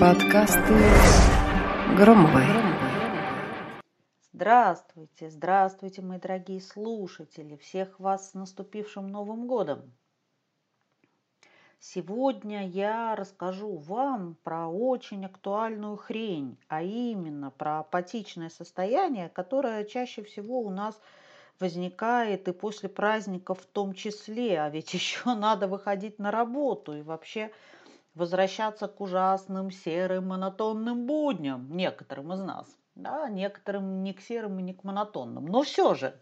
Подкасты Громовой. Здравствуйте, здравствуйте, мои дорогие слушатели. Всех вас с наступившим Новым годом. Сегодня я расскажу вам про очень актуальную хрень, а именно про апатичное состояние, которое чаще всего у нас возникает и после праздников в том числе, а ведь еще надо выходить на работу и вообще возвращаться к ужасным серым монотонным будням некоторым из нас. Да, некоторым не к серым и не к монотонным. Но все же,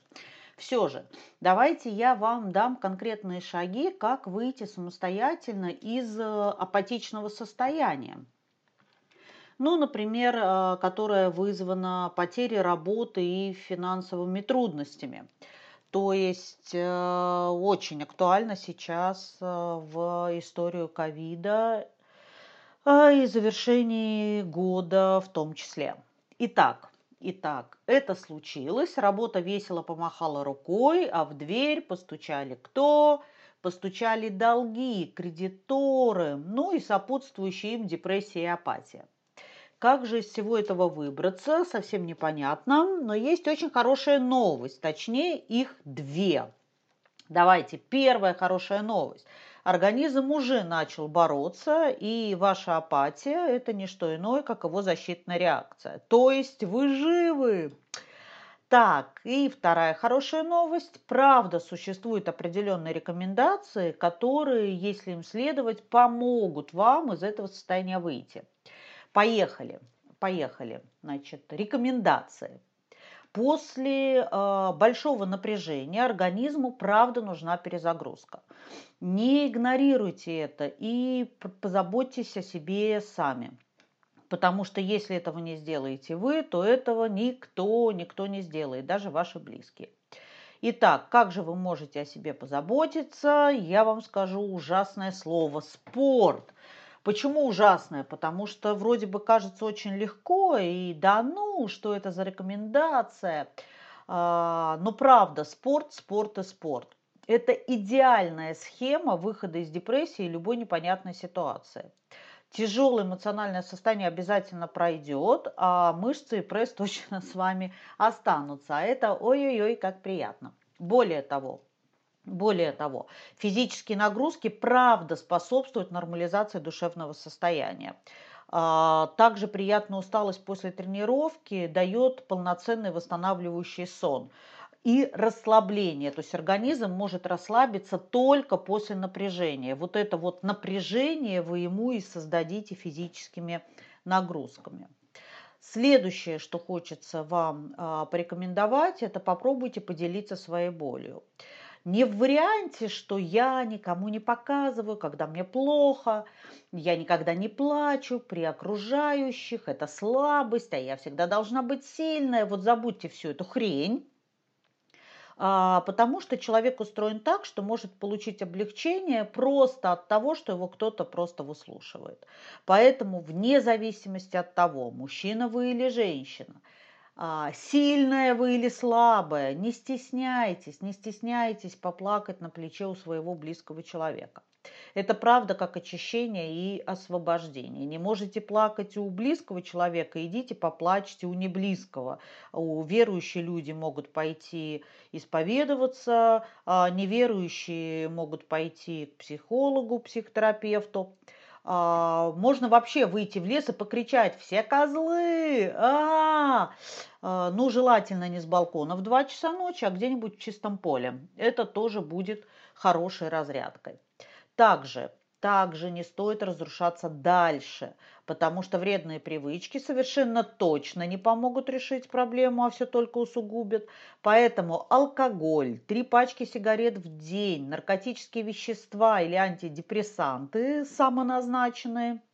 все же, давайте я вам дам конкретные шаги, как выйти самостоятельно из э, апатичного состояния. Ну, например, э, которое вызвано потерей работы и финансовыми трудностями. То есть э, очень актуально сейчас в историю ковида и завершении года в том числе. Итак, Итак, это случилось, работа весело помахала рукой, а в дверь постучали кто? Постучали долги, кредиторы, ну и сопутствующие им депрессия и апатия. Как же из всего этого выбраться, совсем непонятно, но есть очень хорошая новость, точнее их две. Давайте, первая хорошая новость – организм уже начал бороться, и ваша апатия – это не что иное, как его защитная реакция. То есть вы живы. Так, и вторая хорошая новость. Правда, существуют определенные рекомендации, которые, если им следовать, помогут вам из этого состояния выйти. Поехали, поехали. Значит, рекомендации. После э, большого напряжения организму, правда, нужна перезагрузка. Не игнорируйте это и позаботьтесь о себе сами. Потому что если этого не сделаете вы, то этого никто, никто не сделает, даже ваши близкие. Итак, как же вы можете о себе позаботиться? Я вам скажу ужасное слово – спорт – Почему ужасное? Потому что вроде бы кажется очень легко, и да ну, что это за рекомендация. А, но правда, спорт, спорт и спорт. Это идеальная схема выхода из депрессии и любой непонятной ситуации. Тяжелое эмоциональное состояние обязательно пройдет, а мышцы и пресс точно с вами останутся. А это ой-ой-ой, как приятно. Более того, более того, физические нагрузки правда способствуют нормализации душевного состояния. А, также приятная усталость после тренировки дает полноценный восстанавливающий сон и расслабление. То есть организм может расслабиться только после напряжения. Вот это вот напряжение вы ему и создадите физическими нагрузками. Следующее, что хочется вам а, порекомендовать, это попробуйте поделиться своей болью. Не в варианте, что я никому не показываю, когда мне плохо, я никогда не плачу при окружающих, это слабость, а я всегда должна быть сильная. Вот забудьте всю эту хрень. А, потому что человек устроен так, что может получить облегчение просто от того, что его кто-то просто выслушивает. Поэтому вне зависимости от того, мужчина вы или женщина – сильная вы или слабая, не стесняйтесь, не стесняйтесь поплакать на плече у своего близкого человека. Это правда как очищение и освобождение. Не можете плакать у близкого человека, идите поплачьте у неблизкого. У верующие люди могут пойти исповедоваться, а неверующие могут пойти к психологу, психотерапевту. А, можно вообще выйти в лес и покричать «Все козлы!» а, -а, -а! Ну, желательно не с балкона в 2 часа ночи, а где-нибудь в чистом поле. Это тоже будет хорошей разрядкой. Также также не стоит разрушаться дальше, потому что вредные привычки совершенно точно не помогут решить проблему, а все только усугубят. Поэтому алкоголь, три пачки сигарет в день, наркотические вещества или антидепрессанты самоназначенные –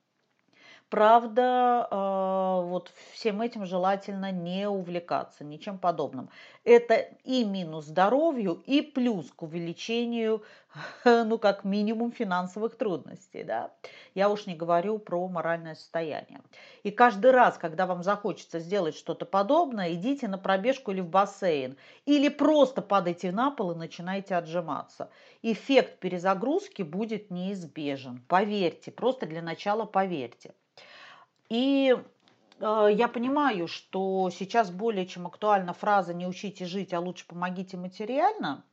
Правда, а, вот всем этим желательно не увлекаться ничем подобным. Это и минус здоровью, и плюс к увеличению, ну, как минимум, финансовых трудностей. Да? Я уж не говорю про моральное состояние. И каждый раз, когда вам захочется сделать что-то подобное, идите на пробежку или в бассейн. Или просто падайте на пол и начинайте отжиматься. Эффект перезагрузки будет неизбежен. Поверьте, просто для начала поверьте. И э, я понимаю, что сейчас более чем актуальна фраза «не учите жить, а лучше помогите материально».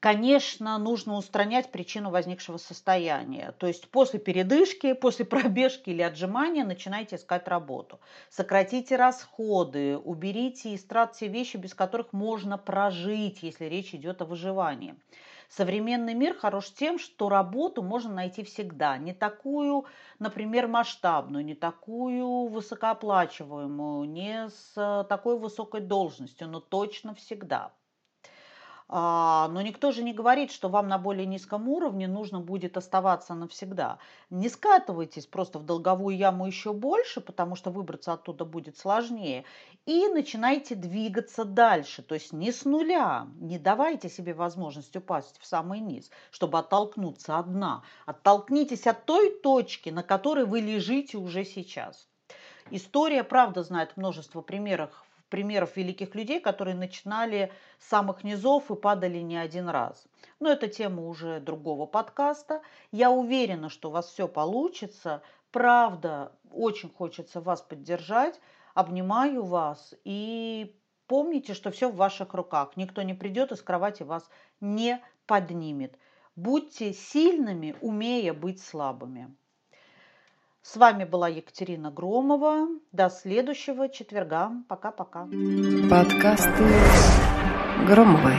Конечно, нужно устранять причину возникшего состояния. То есть после передышки, после пробежки или отжимания начинайте искать работу. Сократите расходы, уберите из трат те вещи, без которых можно прожить, если речь идет о выживании. Современный мир хорош тем, что работу можно найти всегда. Не такую, например, масштабную, не такую высокооплачиваемую, не с такой высокой должностью, но точно всегда. А, но никто же не говорит, что вам на более низком уровне нужно будет оставаться навсегда. Не скатывайтесь просто в долговую яму еще больше, потому что выбраться оттуда будет сложнее. И начинайте двигаться дальше, то есть не с нуля. Не давайте себе возможность упасть в самый низ, чтобы оттолкнуться от. Оттолкнитесь от той точки, на которой вы лежите уже сейчас. История, правда, знает множество примеров примеров великих людей, которые начинали с самых низов и падали не один раз. Но это тема уже другого подкаста. Я уверена, что у вас все получится. Правда, очень хочется вас поддержать. Обнимаю вас и помните, что все в ваших руках. Никто не придет из кровати вас не поднимет. Будьте сильными, умея быть слабыми. С вами была Екатерина Громова. До следующего четверга. Пока-пока. Подкасты Громовой.